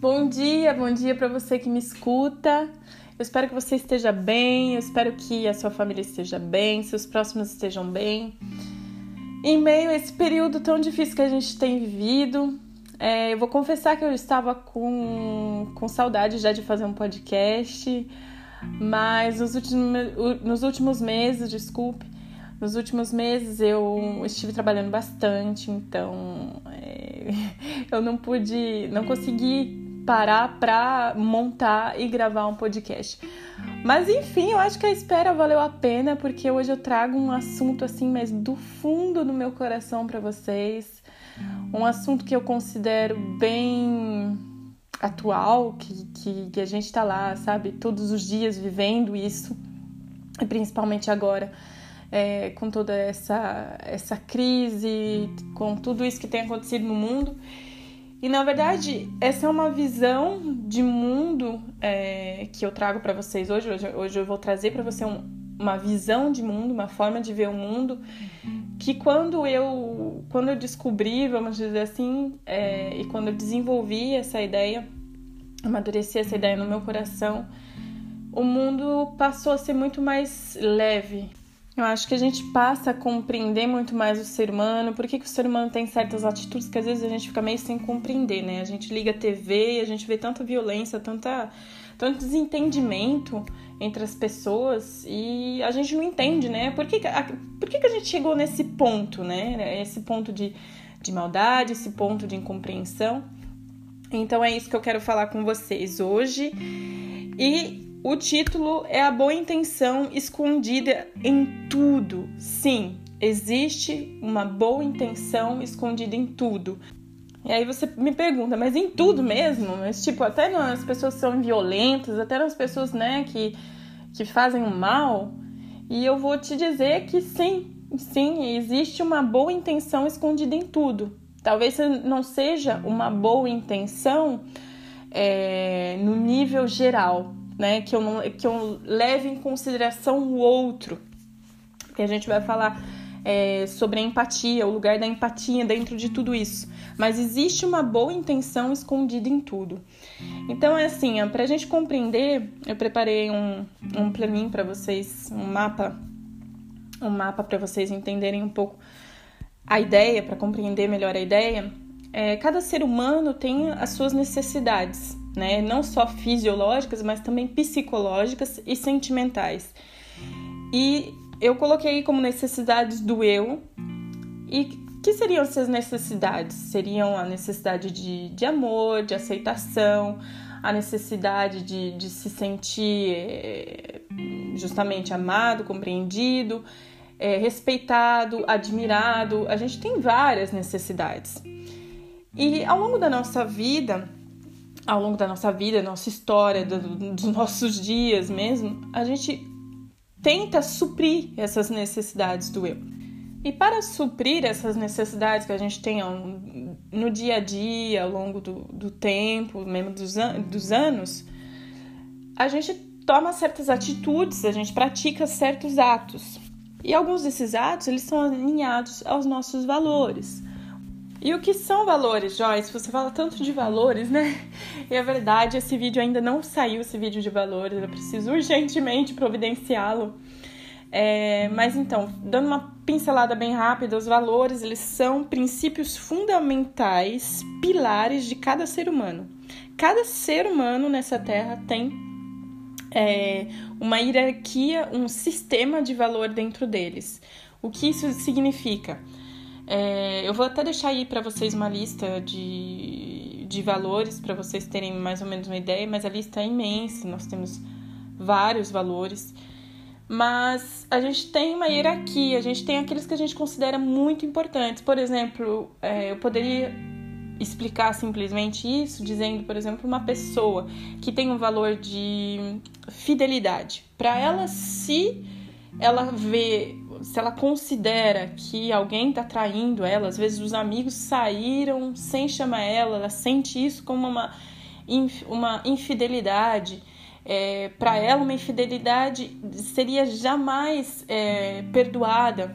Bom dia, bom dia para você que me escuta. Eu espero que você esteja bem, eu espero que a sua família esteja bem, seus próximos estejam bem. Em meio a esse período tão difícil que a gente tem vivido, é, eu vou confessar que eu estava com, com saudade já de fazer um podcast, mas nos últimos, nos últimos meses, desculpe, nos últimos meses eu estive trabalhando bastante, então é, eu não pude, não consegui parar para montar e gravar um podcast. Mas enfim, eu acho que a espera valeu a pena porque hoje eu trago um assunto assim, mas do fundo do meu coração para vocês, um assunto que eu considero bem atual, que, que, que a gente está lá, sabe, todos os dias vivendo isso, e principalmente agora. É, com toda essa, essa crise, com tudo isso que tem acontecido no mundo. E na verdade, essa é uma visão de mundo é, que eu trago para vocês hoje. hoje. Hoje eu vou trazer para você um, uma visão de mundo, uma forma de ver o mundo que quando eu quando eu descobri, vamos dizer assim, é, e quando eu desenvolvi essa ideia, amadureci essa ideia no meu coração, o mundo passou a ser muito mais leve, eu acho que a gente passa a compreender muito mais o ser humano, por que, o ser humano tem certas atitudes que às vezes a gente fica meio sem compreender, né? A gente liga a TV a gente vê tanta violência, tanta, tanto desentendimento entre as pessoas e a gente não entende, né? Por que, por que, que a gente chegou nesse ponto, né? Esse ponto de, de maldade, esse ponto de incompreensão. Então é isso que eu quero falar com vocês hoje. E o título é a boa intenção escondida em tudo. Sim, existe uma boa intenção escondida em tudo. E aí você me pergunta, mas em tudo mesmo? Mas tipo, até nas pessoas que são violentas, até nas pessoas, né, que, que fazem o mal. E eu vou te dizer que sim, sim, existe uma boa intenção escondida em tudo. Talvez não seja uma boa intenção é, no nível geral, né? Que eu, não, que eu leve em consideração o outro. Que a gente vai falar é, sobre a empatia, o lugar da empatia dentro de tudo isso. Mas existe uma boa intenção escondida em tudo. Então é assim, para a gente compreender, eu preparei um, um planinho para vocês, um mapa, um mapa para vocês entenderem um pouco a ideia, para compreender melhor a ideia. É, cada ser humano tem as suas necessidades né? Não só fisiológicas, mas também psicológicas e sentimentais. E eu coloquei como necessidades do eu. E que seriam essas necessidades? Seriam a necessidade de, de amor, de aceitação, a necessidade de, de se sentir eh, justamente amado, compreendido, é, respeitado, admirado. A gente tem várias necessidades. E ao longo da nossa vida, ao longo da nossa vida, nossa história, do, dos nossos dias mesmo, a gente tenta suprir essas necessidades do eu. E para suprir essas necessidades que a gente tem no dia a dia, ao longo do, do tempo, mesmo dos, an dos anos, a gente toma certas atitudes, a gente pratica certos atos. E alguns desses atos, eles são alinhados aos nossos valores. E o que são valores, Joyce? Você fala tanto de valores, né? E é verdade, esse vídeo ainda não saiu, esse vídeo de valores, eu preciso urgentemente providenciá-lo. É, mas então, dando uma pincelada bem rápida, os valores, eles são princípios fundamentais, pilares de cada ser humano. Cada ser humano nessa terra tem é, uma hierarquia, um sistema de valor dentro deles. O que isso significa? É, eu vou até deixar aí para vocês uma lista de, de valores para vocês terem mais ou menos uma ideia, mas a lista é imensa, nós temos vários valores. Mas a gente tem uma hierarquia, a gente tem aqueles que a gente considera muito importantes. Por exemplo, é, eu poderia explicar simplesmente isso dizendo, por exemplo, uma pessoa que tem um valor de fidelidade. Para ela, se ela vê se ela considera que alguém está traindo ela, às vezes os amigos saíram sem chamar ela, ela sente isso como uma, uma infidelidade. É, para ela, uma infidelidade seria jamais é, perdoada.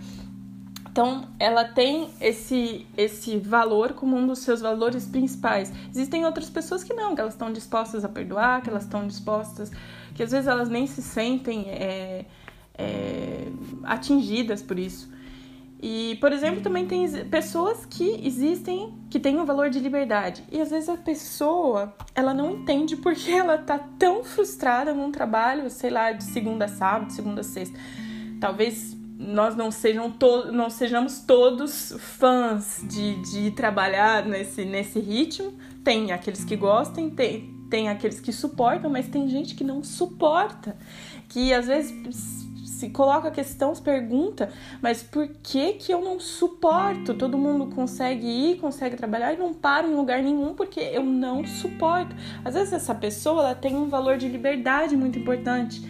Então, ela tem esse, esse valor como um dos seus valores principais. Existem outras pessoas que não, que elas estão dispostas a perdoar, que elas estão dispostas, que às vezes elas nem se sentem é, é, atingidas por isso. E, por exemplo, também tem pessoas que existem que têm o valor de liberdade. E às vezes a pessoa, ela não entende porque ela tá tão frustrada num trabalho, sei lá, de segunda a sábado, segunda a sexta. Talvez nós não, sejam to não sejamos todos fãs de, de trabalhar nesse, nesse ritmo. Tem aqueles que gostem, tem, tem aqueles que suportam, mas tem gente que não suporta. Que às vezes se coloca a questão, se pergunta, mas por que que eu não suporto? Todo mundo consegue ir, consegue trabalhar e não para em lugar nenhum porque eu não suporto. Às vezes essa pessoa ela tem um valor de liberdade muito importante.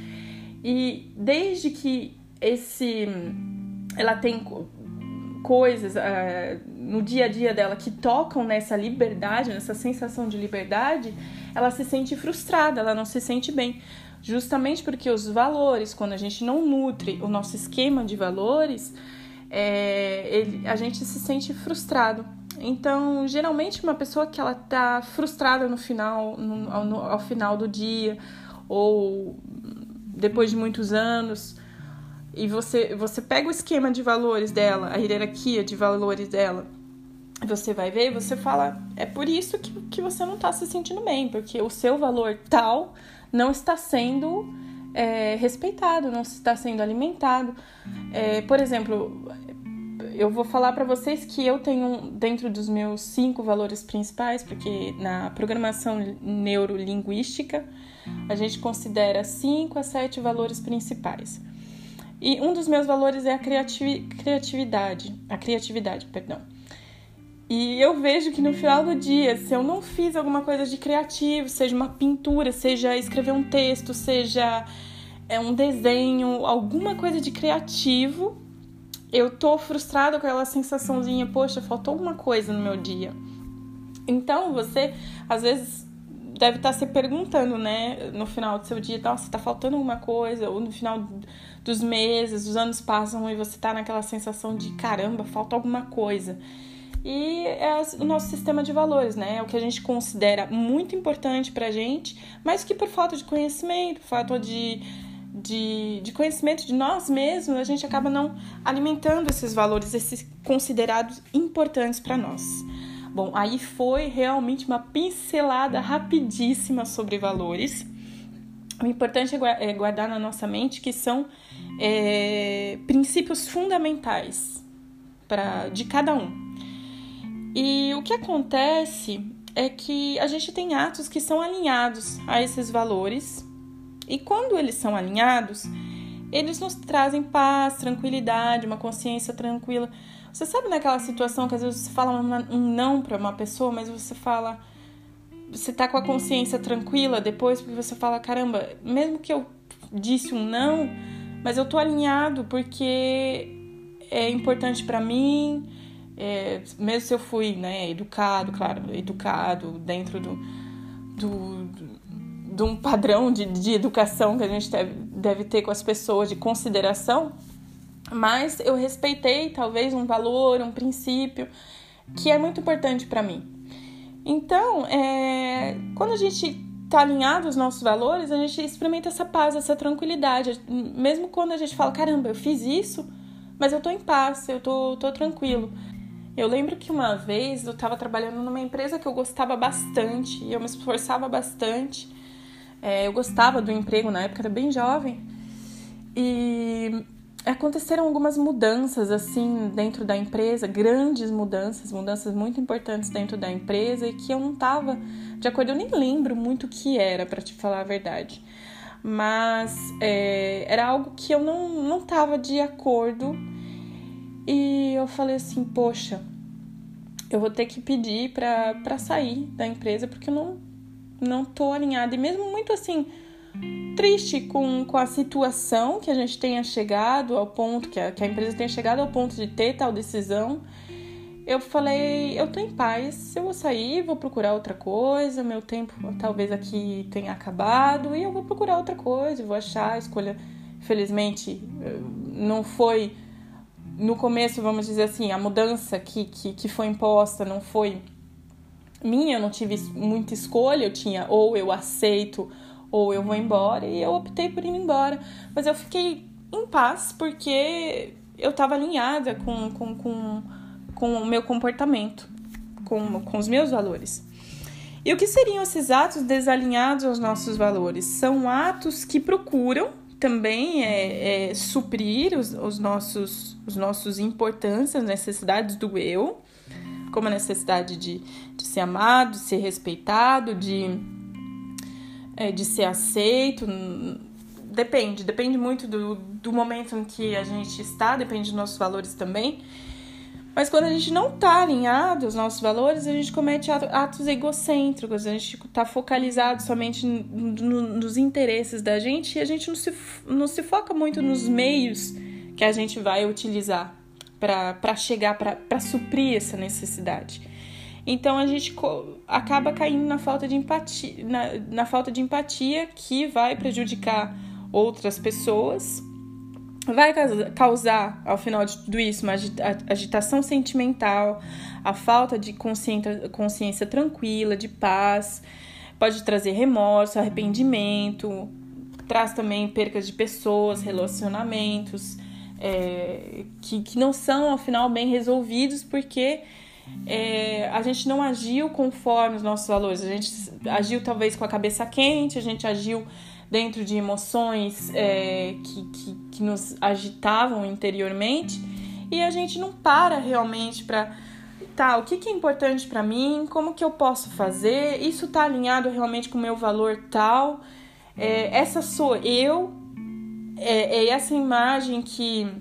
E desde que esse ela tem coisas uh, no dia a dia dela que tocam nessa liberdade, nessa sensação de liberdade, ela se sente frustrada, ela não se sente bem. Justamente porque os valores, quando a gente não nutre o nosso esquema de valores, é, ele, a gente se sente frustrado. Então, geralmente, uma pessoa que ela tá frustrada no final, no, ao, ao final do dia, ou depois de muitos anos, e você, você pega o esquema de valores dela, a hierarquia de valores dela, você vai ver e você fala, é por isso que, que você não está se sentindo bem, porque o seu valor tal não está sendo é, respeitado, não está sendo alimentado. É, por exemplo, eu vou falar para vocês que eu tenho dentro dos meus cinco valores principais, porque na programação neurolinguística a gente considera cinco a sete valores principais. E um dos meus valores é a criatividade, a criatividade, perdão. E eu vejo que no final do dia, se eu não fiz alguma coisa de criativo, seja uma pintura, seja escrever um texto, seja é, um desenho, alguma coisa de criativo, eu tô frustrada com aquela sensaçãozinha, poxa, faltou alguma coisa no meu dia. Então, você às vezes deve estar tá se perguntando, né, no final do seu dia, nossa, tá faltando alguma coisa, ou no final dos meses, os anos passam e você tá naquela sensação de caramba, falta alguma coisa. E é o nosso sistema de valores, né? É o que a gente considera muito importante pra gente, mas que por falta de conhecimento, por falta de, de, de conhecimento de nós mesmos, a gente acaba não alimentando esses valores, esses considerados importantes para nós. Bom, aí foi realmente uma pincelada rapidíssima sobre valores. O importante é, é guardar na nossa mente que são é, princípios fundamentais para de cada um. E o que acontece é que a gente tem atos que são alinhados a esses valores, e quando eles são alinhados, eles nos trazem paz, tranquilidade, uma consciência tranquila. Você sabe naquela situação que às vezes você fala um não para uma pessoa, mas você fala. Você tá com a consciência tranquila depois, porque você fala: caramba, mesmo que eu disse um não, mas eu tô alinhado porque é importante para mim, é, mesmo se eu fui né, educado, claro, educado dentro do, do, do, de um padrão de, de educação que a gente deve, deve ter com as pessoas, de consideração, mas eu respeitei talvez um valor, um princípio que é muito importante para mim. Então, é, quando a gente está alinhado aos nossos valores, a gente experimenta essa paz, essa tranquilidade. Mesmo quando a gente fala, caramba, eu fiz isso, mas eu tô em paz, eu tô, tô tranquilo. Eu lembro que uma vez eu estava trabalhando numa empresa que eu gostava bastante, eu me esforçava bastante. É, eu gostava do emprego na época, era bem jovem. E aconteceram algumas mudanças assim dentro da empresa, grandes mudanças, mudanças muito importantes dentro da empresa e que eu não estava de acordo, eu nem lembro muito o que era, para te falar a verdade. Mas é, era algo que eu não, não tava de acordo e eu falei assim: Poxa, eu vou ter que pedir para sair da empresa porque eu não, não tô alinhada. E mesmo muito assim, triste com, com a situação que a gente tenha chegado ao ponto, que a, que a empresa tenha chegado ao ponto de ter tal decisão, eu falei, eu tô em paz, eu vou sair, vou procurar outra coisa, meu tempo talvez aqui tenha acabado e eu vou procurar outra coisa, vou achar a escolha. Felizmente, não foi no começo, vamos dizer assim, a mudança que, que, que foi imposta não foi minha, eu não tive muita escolha, eu tinha ou eu aceito ou eu vou embora, e eu optei por ir embora. Mas eu fiquei em paz porque eu estava alinhada com, com, com, com o meu comportamento, com, com os meus valores. E o que seriam esses atos desalinhados aos nossos valores? São atos que procuram também é, é, suprir os, os, nossos, os nossos importâncias, necessidades do eu, como a necessidade de, de ser amado, de ser respeitado, de, é, de ser aceito. Depende, depende muito do, do momento em que a gente está, depende dos nossos valores também. Mas quando a gente não está alinhado aos nossos valores, a gente comete atos egocêntricos, a gente está focalizado somente nos interesses da gente e a gente não se, não se foca muito nos meios que a gente vai utilizar para chegar, para suprir essa necessidade. Então a gente acaba caindo na falta de empatia, na, na falta de empatia que vai prejudicar outras pessoas, vai causar, ao final de tudo isso, uma agitação sentimental, a falta de consciência, consciência tranquila, de paz, pode trazer remorso, arrependimento, traz também percas de pessoas, relacionamentos é, que, que não são, ao final, bem resolvidos porque é, a gente não agiu conforme os nossos valores. A gente agiu talvez com a cabeça quente, a gente agiu dentro de emoções é, que, que, que, nos agitavam interiormente e a gente não para realmente para tá, o que, que é importante para mim, como que eu posso fazer, isso tá alinhado realmente com o meu valor tal, é, essa sou eu, é, é essa imagem que,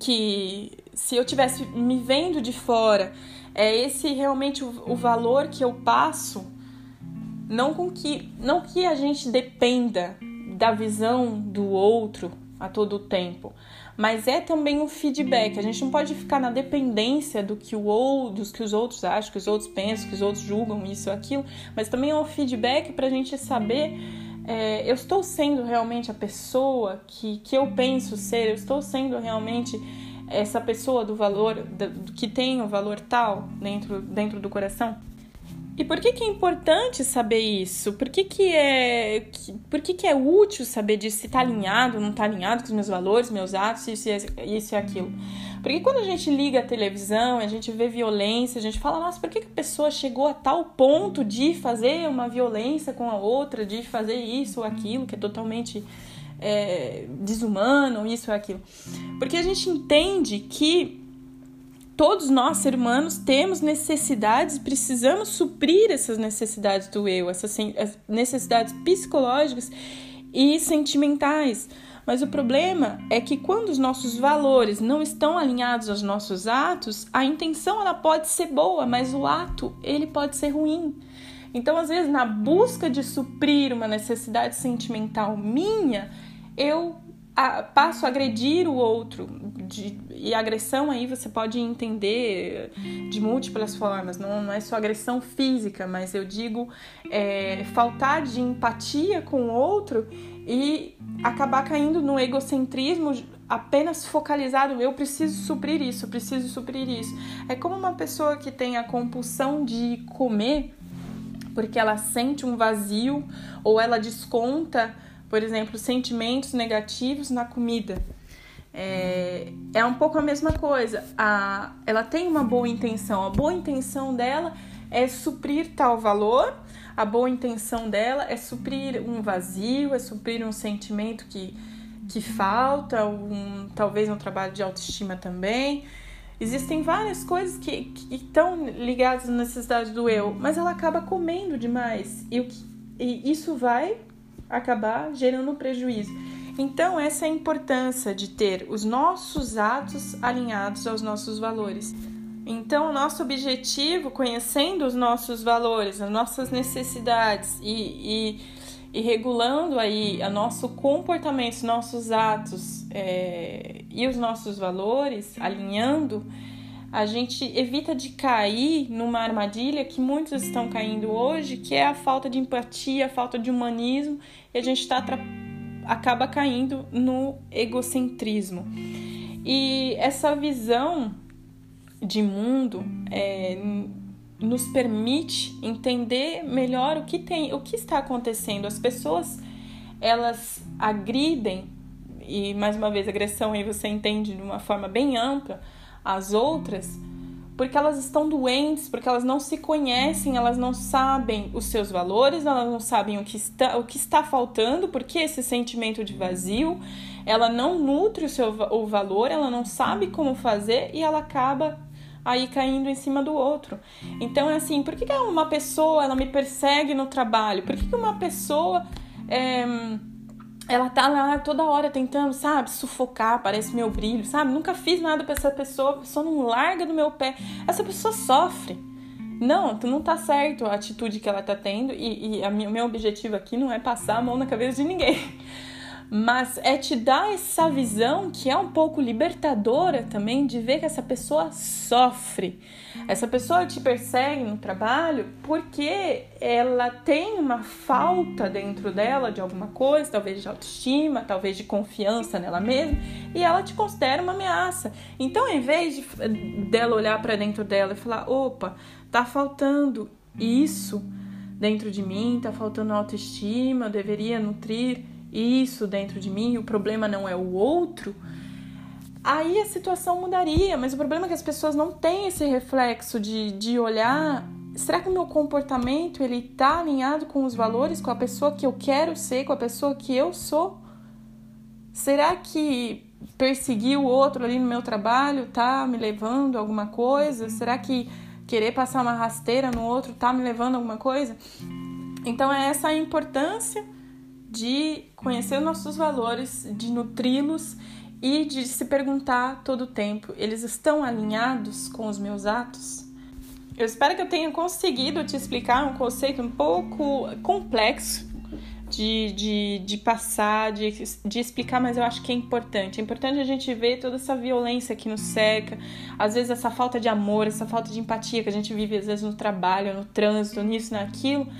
que se eu tivesse me vendo de fora, é esse realmente o, o valor que eu passo, não com que não que a gente dependa da visão do outro a todo tempo, mas é também um feedback. A gente não pode ficar na dependência do que o outro, dos que os outros acham, que os outros pensam, que os outros julgam isso ou aquilo, mas também é um feedback para a gente saber é, eu estou sendo realmente a pessoa que, que eu penso ser, eu estou sendo realmente essa pessoa do valor, que tem o valor tal dentro, dentro do coração? E por que, que é importante saber isso? Por que, que, é, que, por que, que é útil saber disso? Se está alinhado, não está alinhado com os meus valores, meus atos, isso isso e aquilo. Porque quando a gente liga a televisão, a gente vê violência, a gente fala, nossa, por que, que a pessoa chegou a tal ponto de fazer uma violência com a outra, de fazer isso ou aquilo, que é totalmente é, desumano, isso ou aquilo? Porque a gente entende que todos nós, seres humanos, temos necessidades, precisamos suprir essas necessidades do eu, essas necessidades psicológicas e sentimentais. Mas o problema é que quando os nossos valores não estão alinhados aos nossos atos, a intenção ela pode ser boa, mas o ato ele pode ser ruim. Então, às vezes, na busca de suprir uma necessidade sentimental minha, eu a, passo a agredir o outro. De, e agressão aí você pode entender de múltiplas formas, não, não é só agressão física, mas eu digo é, faltar de empatia com o outro e acabar caindo no egocentrismo apenas focalizado, eu preciso suprir isso, preciso suprir isso. É como uma pessoa que tem a compulsão de comer porque ela sente um vazio ou ela desconta por exemplo, sentimentos negativos na comida. É, é um pouco a mesma coisa. A, ela tem uma boa intenção. A boa intenção dela é suprir tal valor, a boa intenção dela é suprir um vazio, é suprir um sentimento que, que falta, um, talvez um trabalho de autoestima também. Existem várias coisas que, que estão ligadas à necessidade do eu, mas ela acaba comendo demais. E, o que, e isso vai acabar gerando prejuízo. Então, essa é a importância de ter os nossos atos alinhados aos nossos valores. Então, nosso objetivo, conhecendo os nossos valores, as nossas necessidades e, e, e regulando aí o nosso comportamento, os nossos atos é, e os nossos valores, alinhando, a gente evita de cair numa armadilha que muitos estão caindo hoje, que é a falta de empatia, a falta de humanismo, e a gente tá acaba caindo no egocentrismo. E essa visão de mundo é, nos permite entender melhor o que tem, o que está acontecendo. As pessoas elas agridem e mais uma vez agressão aí você entende de uma forma bem ampla as outras porque elas estão doentes, porque elas não se conhecem, elas não sabem os seus valores, elas não sabem o que está, o que está faltando, porque esse sentimento de vazio, ela não nutre o seu o valor, ela não sabe como fazer e ela acaba aí caindo em cima do outro. Então é assim, por que, uma pessoa ela me persegue no trabalho? Por que uma pessoa é, ela tá lá toda hora tentando, sabe, sufocar, parece meu brilho, sabe? Nunca fiz nada para essa pessoa, a pessoa não larga do meu pé. Essa pessoa sofre. Não, tu não tá certo a atitude que ela tá tendo e, e o meu objetivo aqui não é passar a mão na cabeça de ninguém mas é te dar essa visão que é um pouco libertadora também de ver que essa pessoa sofre. Essa pessoa te persegue no trabalho porque ela tem uma falta dentro dela de alguma coisa, talvez de autoestima, talvez de confiança nela mesma, e ela te considera uma ameaça. Então, em vez de, dela olhar para dentro dela e falar: opa, tá faltando isso dentro de mim, tá faltando autoestima, eu deveria nutrir isso dentro de mim, o problema não é o outro, aí a situação mudaria. Mas o problema é que as pessoas não têm esse reflexo de, de olhar. Será que o meu comportamento ele tá alinhado com os valores, com a pessoa que eu quero ser, com a pessoa que eu sou? Será que perseguir o outro ali no meu trabalho tá me levando a alguma coisa? Será que querer passar uma rasteira no outro tá me levando a alguma coisa? Então é essa a importância de conhecer os nossos valores, de nutri-los e de se perguntar todo o tempo: eles estão alinhados com os meus atos? Eu espero que eu tenha conseguido te explicar um conceito um pouco complexo de, de, de passar, de, de explicar, mas eu acho que é importante. É importante a gente ver toda essa violência que nos cerca, às vezes essa falta de amor, essa falta de empatia que a gente vive, às vezes no trabalho, no trânsito, nisso, naquilo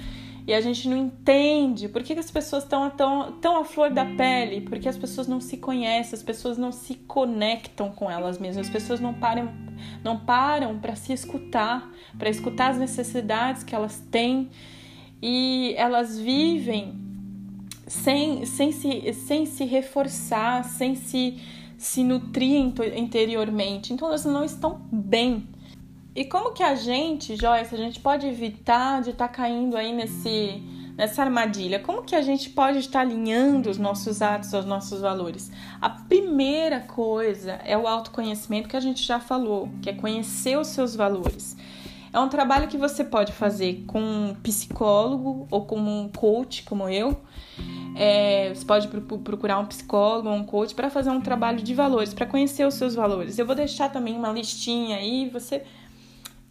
e a gente não entende por que, as pessoas estão tão, tão à flor da pele, porque as pessoas não se conhecem, as pessoas não se conectam com elas mesmas, as pessoas não param não param para se escutar, para escutar as necessidades que elas têm e elas vivem sem, sem, se, sem se reforçar, sem se, se nutrir interiormente. Então elas não estão bem. E como que a gente, Joyce, a gente pode evitar de estar tá caindo aí nesse, nessa armadilha? Como que a gente pode estar alinhando os nossos atos aos nossos valores? A primeira coisa é o autoconhecimento que a gente já falou, que é conhecer os seus valores. É um trabalho que você pode fazer com um psicólogo ou com um coach, como eu. É, você pode procurar um psicólogo ou um coach para fazer um trabalho de valores, para conhecer os seus valores. Eu vou deixar também uma listinha aí, você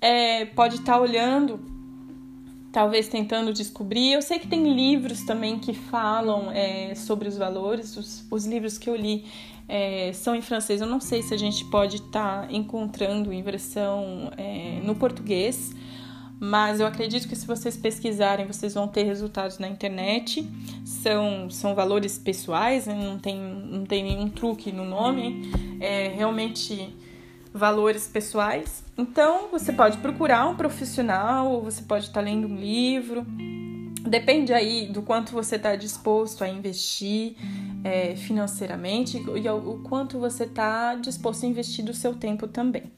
é, pode estar tá olhando, talvez tentando descobrir. Eu sei que tem livros também que falam é, sobre os valores, os, os, livros que eu li é, são em francês. Eu não sei se a gente pode estar tá encontrando em versão é, no português. Mas eu acredito que se vocês pesquisarem, vocês vão ter resultados na internet. São, são valores pessoais, né? não, tem, não tem nenhum truque no nome. É realmente valores pessoais. Então, você pode procurar um profissional, você pode estar lendo um livro. Depende aí do quanto você está disposto a investir é, financeiramente e o quanto você está disposto a investir do seu tempo também.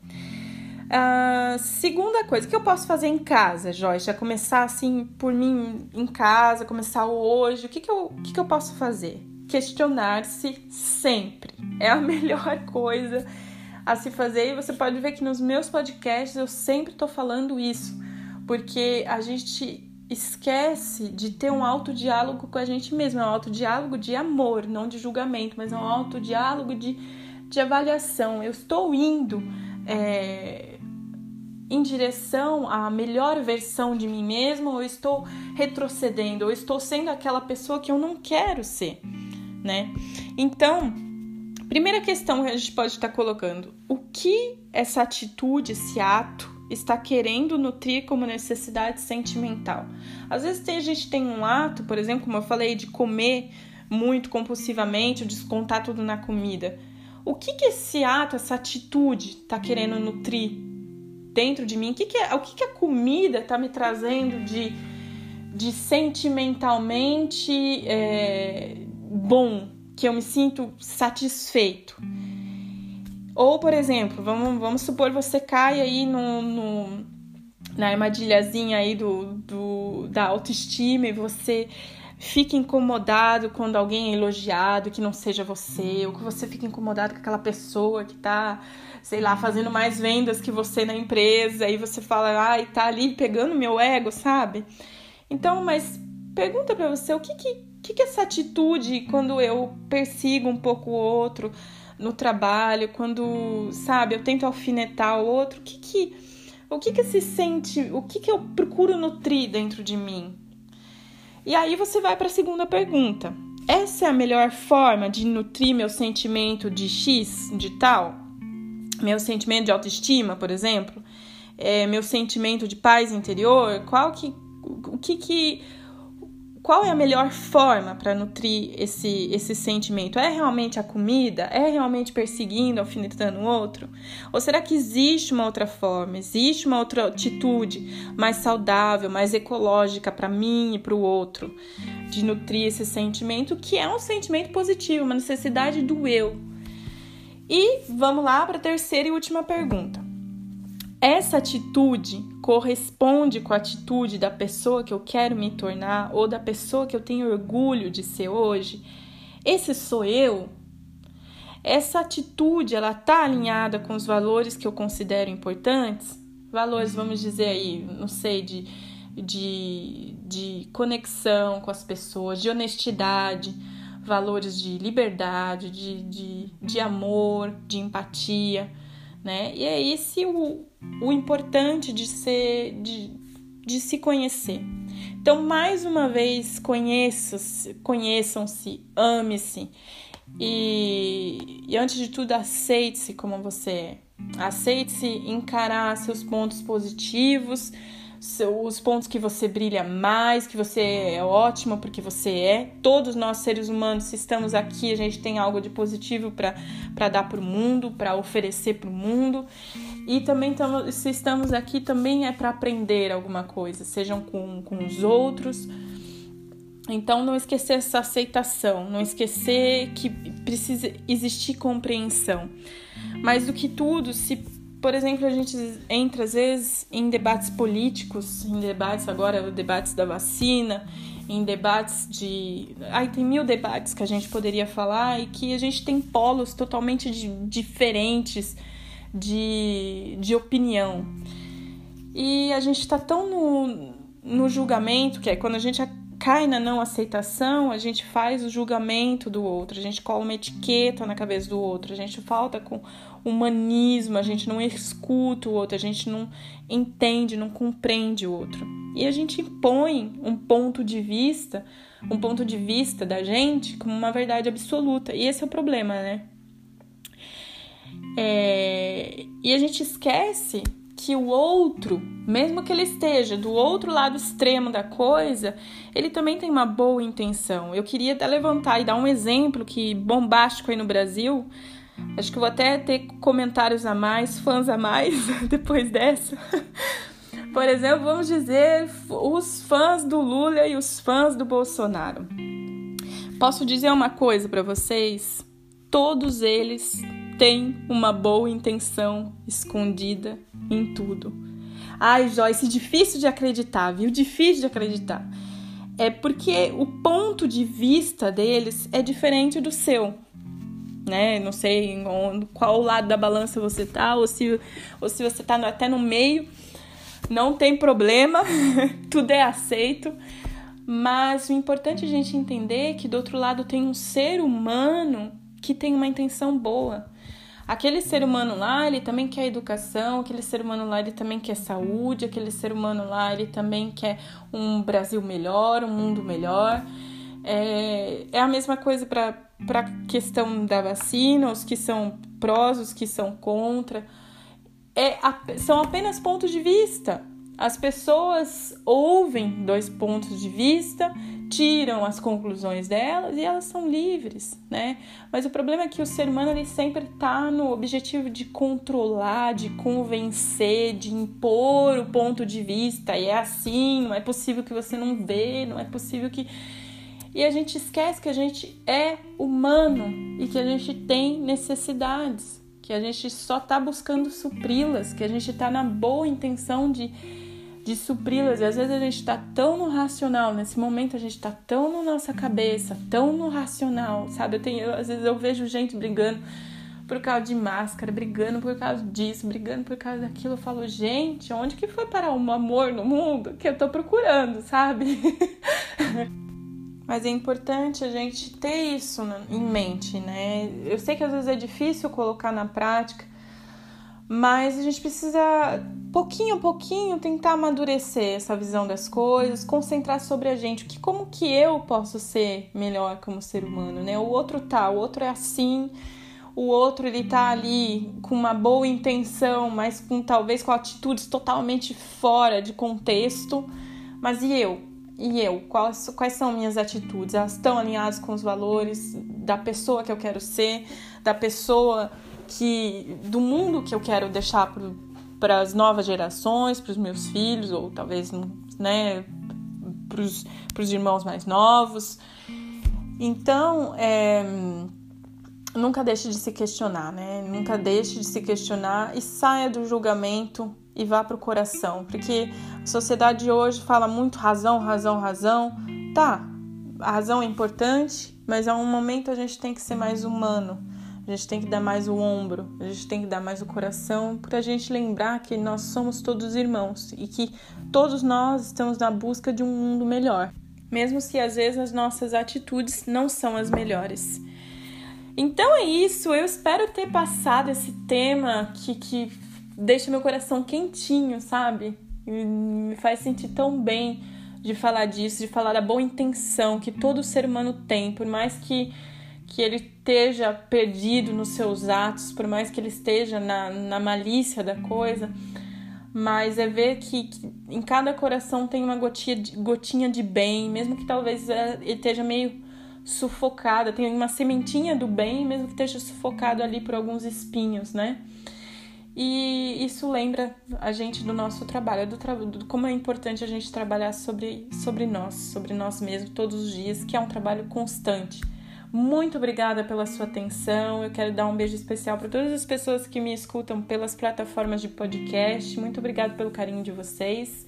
Uh, segunda coisa, que eu posso fazer em casa, Joyce? Já começar assim por mim em casa, começar hoje, o que, que, eu, o que, que eu posso fazer? Questionar-se sempre. É a melhor coisa a se fazer. E você pode ver que nos meus podcasts eu sempre estou falando isso, porque a gente esquece de ter um autodiálogo com a gente mesmo. É um autodiálogo de amor, não de julgamento, mas é um autodiálogo de, de avaliação. Eu estou indo é, em direção à melhor versão de mim mesmo, ou estou retrocedendo, ou estou sendo aquela pessoa que eu não quero ser, né? Então, Primeira questão que a gente pode estar colocando: o que essa atitude, esse ato, está querendo nutrir como necessidade sentimental? Às vezes a gente tem um ato, por exemplo, como eu falei, de comer muito compulsivamente, descontar tudo na comida. o que que esse ato, essa atitude tá querendo nutrir dentro de mim? O que que, é, o, que, que a comida tá me trazendo de, de sentimentalmente é, bom, que eu me sinto satisfeito? Ou, por exemplo, vamos, vamos supor você cai aí no, no, na armadilhazinha aí do, do, da autoestima e você fica incomodado quando alguém é elogiado que não seja você, ou que você fica incomodado com aquela pessoa que tá, sei lá, fazendo mais vendas que você na empresa, e você fala, ai, tá ali pegando meu ego, sabe? Então, mas pergunta para você o que que, que que essa atitude quando eu persigo um pouco o outro no trabalho, quando, sabe, eu tento alfinetar o outro, o que que o que que se sente, o que que eu procuro nutrir dentro de mim? E aí você vai para a segunda pergunta. Essa é a melhor forma de nutrir meu sentimento de X, de tal? Meu sentimento de autoestima, por exemplo? É, meu sentimento de paz interior? Qual que, o que que qual é a melhor forma para nutrir esse, esse sentimento? É realmente a comida? É realmente perseguindo, alfinetando o outro? Ou será que existe uma outra forma? Existe uma outra atitude mais saudável, mais ecológica para mim e para o outro? De nutrir esse sentimento, que é um sentimento positivo, uma necessidade do eu. E vamos lá para a terceira e última pergunta. Essa atitude corresponde com a atitude da pessoa que eu quero me tornar ou da pessoa que eu tenho orgulho de ser hoje? Esse sou eu? Essa atitude, ela tá alinhada com os valores que eu considero importantes? Valores, vamos dizer aí, não sei, de, de, de conexão com as pessoas, de honestidade, valores de liberdade, de, de, de amor, de empatia, né? E é esse o, o importante de ser de, de se conhecer. Então, mais uma vez, conheçam-se, conheçam-se, ame-se e, e, antes de tudo, aceite-se como você é. Aceite-se encarar seus pontos positivos, os pontos que você brilha mais, que você é ótimo porque você é. Todos nós seres humanos, se estamos aqui, a gente tem algo de positivo para dar para o mundo, para oferecer para o mundo. E também se estamos aqui também é para aprender alguma coisa, sejam com, com os outros. Então não esquecer essa aceitação, não esquecer que precisa existir compreensão. Mais do que tudo, se por exemplo, a gente entra às vezes em debates políticos, em debates agora, debates da vacina, em debates de. Ai, tem mil debates que a gente poderia falar e que a gente tem polos totalmente de, diferentes de, de opinião. E a gente está tão no, no julgamento, que é quando a gente cai na não aceitação, a gente faz o julgamento do outro, a gente cola uma etiqueta na cabeça do outro, a gente falta com humanismo, a gente não escuta o outro, a gente não entende, não compreende o outro. E a gente impõe um ponto de vista, um ponto de vista da gente como uma verdade absoluta. E esse é o problema, né? É... E a gente esquece que o outro, mesmo que ele esteja do outro lado extremo da coisa, ele também tem uma boa intenção. Eu queria até levantar e dar um exemplo que bombástico aí no Brasil. Acho que vou até ter comentários a mais, fãs a mais depois dessa. Por exemplo, vamos dizer os fãs do Lula e os fãs do Bolsonaro. Posso dizer uma coisa para vocês? Todos eles têm uma boa intenção escondida em tudo. Ai, Joyce, difícil de acreditar, viu? Difícil de acreditar. É porque o ponto de vista deles é diferente do seu. Né? Não sei em qual lado da balança você tá, ou se, ou se você tá até no meio. Não tem problema, tudo é aceito. Mas o importante é a gente entender que do outro lado tem um ser humano que tem uma intenção boa. Aquele ser humano lá, ele também quer educação, aquele ser humano lá, ele também quer saúde, aquele ser humano lá, ele também quer um Brasil melhor, um mundo melhor. É, é a mesma coisa para a questão da vacina, os que são prós, os que são contra. É, são apenas pontos de vista. As pessoas ouvem dois pontos de vista, tiram as conclusões delas e elas são livres, né? Mas o problema é que o ser humano ele sempre está no objetivo de controlar, de convencer, de impor o ponto de vista. E é assim, não é possível que você não vê, não é possível que e a gente esquece que a gente é humano e que a gente tem necessidades, que a gente só está buscando supri-las, que a gente está na boa intenção de de supri-las. E às vezes a gente está tão no racional, nesse momento a gente está tão na nossa cabeça, tão no racional, sabe? Eu tenho, às vezes eu vejo gente brigando por causa de máscara, brigando por causa disso, brigando por causa daquilo. Eu falo, gente, onde que foi parar um amor no mundo que eu tô procurando, sabe? Mas é importante a gente ter isso em mente, né? Eu sei que às vezes é difícil colocar na prática, mas a gente precisa pouquinho a pouquinho tentar amadurecer essa visão das coisas, concentrar sobre a gente, que como que eu posso ser melhor como ser humano, né? O outro tá, o outro é assim, o outro ele tá ali com uma boa intenção, mas com talvez com atitudes totalmente fora de contexto. Mas e eu? E eu? Quais, quais são minhas atitudes? Elas estão alinhadas com os valores da pessoa que eu quero ser, da pessoa que do mundo que eu quero deixar para as novas gerações, para os meus filhos ou talvez né, para os irmãos mais novos. Então, é, nunca deixe de se questionar, né? Nunca deixe de se questionar e saia do julgamento e vá para o coração, porque a sociedade hoje fala muito razão, razão, razão. Tá, a razão é importante, mas a um momento a gente tem que ser mais humano a gente tem que dar mais o ombro, a gente tem que dar mais o coração, para a gente lembrar que nós somos todos irmãos e que todos nós estamos na busca de um mundo melhor, mesmo se às vezes as nossas atitudes não são as melhores. Então é isso, eu espero ter passado esse tema que, que deixa meu coração quentinho, sabe? Me faz sentir tão bem de falar disso, de falar da boa intenção que todo ser humano tem, por mais que que ele esteja perdido nos seus atos, por mais que ele esteja na, na malícia da coisa, mas é ver que, que, em cada coração tem uma gotinha de, gotinha de bem, mesmo que talvez é, ele esteja meio sufocado, tem uma sementinha do bem, mesmo que esteja sufocado ali por alguns espinhos, né? E isso lembra a gente do nosso trabalho, do, tra do como é importante a gente trabalhar sobre, sobre nós, sobre nós mesmos todos os dias, que é um trabalho constante muito obrigada pela sua atenção. Eu quero dar um beijo especial para todas as pessoas que me escutam pelas plataformas de podcast. Muito obrigada pelo carinho de vocês.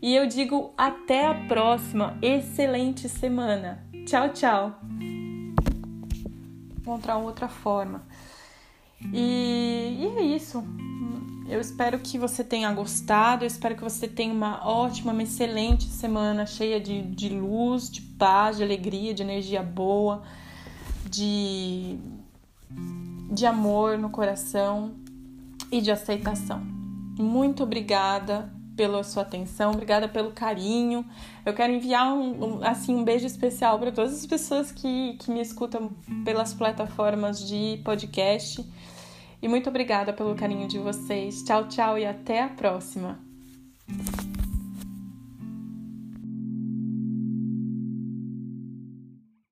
E eu digo até a próxima. Excelente semana. Tchau, tchau. Encontrar outra forma. E, e é isso. Eu espero que você tenha gostado, eu espero que você tenha uma ótima, uma excelente semana cheia de, de luz, de paz, de alegria, de energia boa, de, de amor no coração e de aceitação. Muito obrigada pela sua atenção, obrigada pelo carinho. Eu quero enviar um, um assim um beijo especial para todas as pessoas que, que me escutam pelas plataformas de podcast. E muito obrigada pelo carinho de vocês. Tchau, tchau e até a próxima.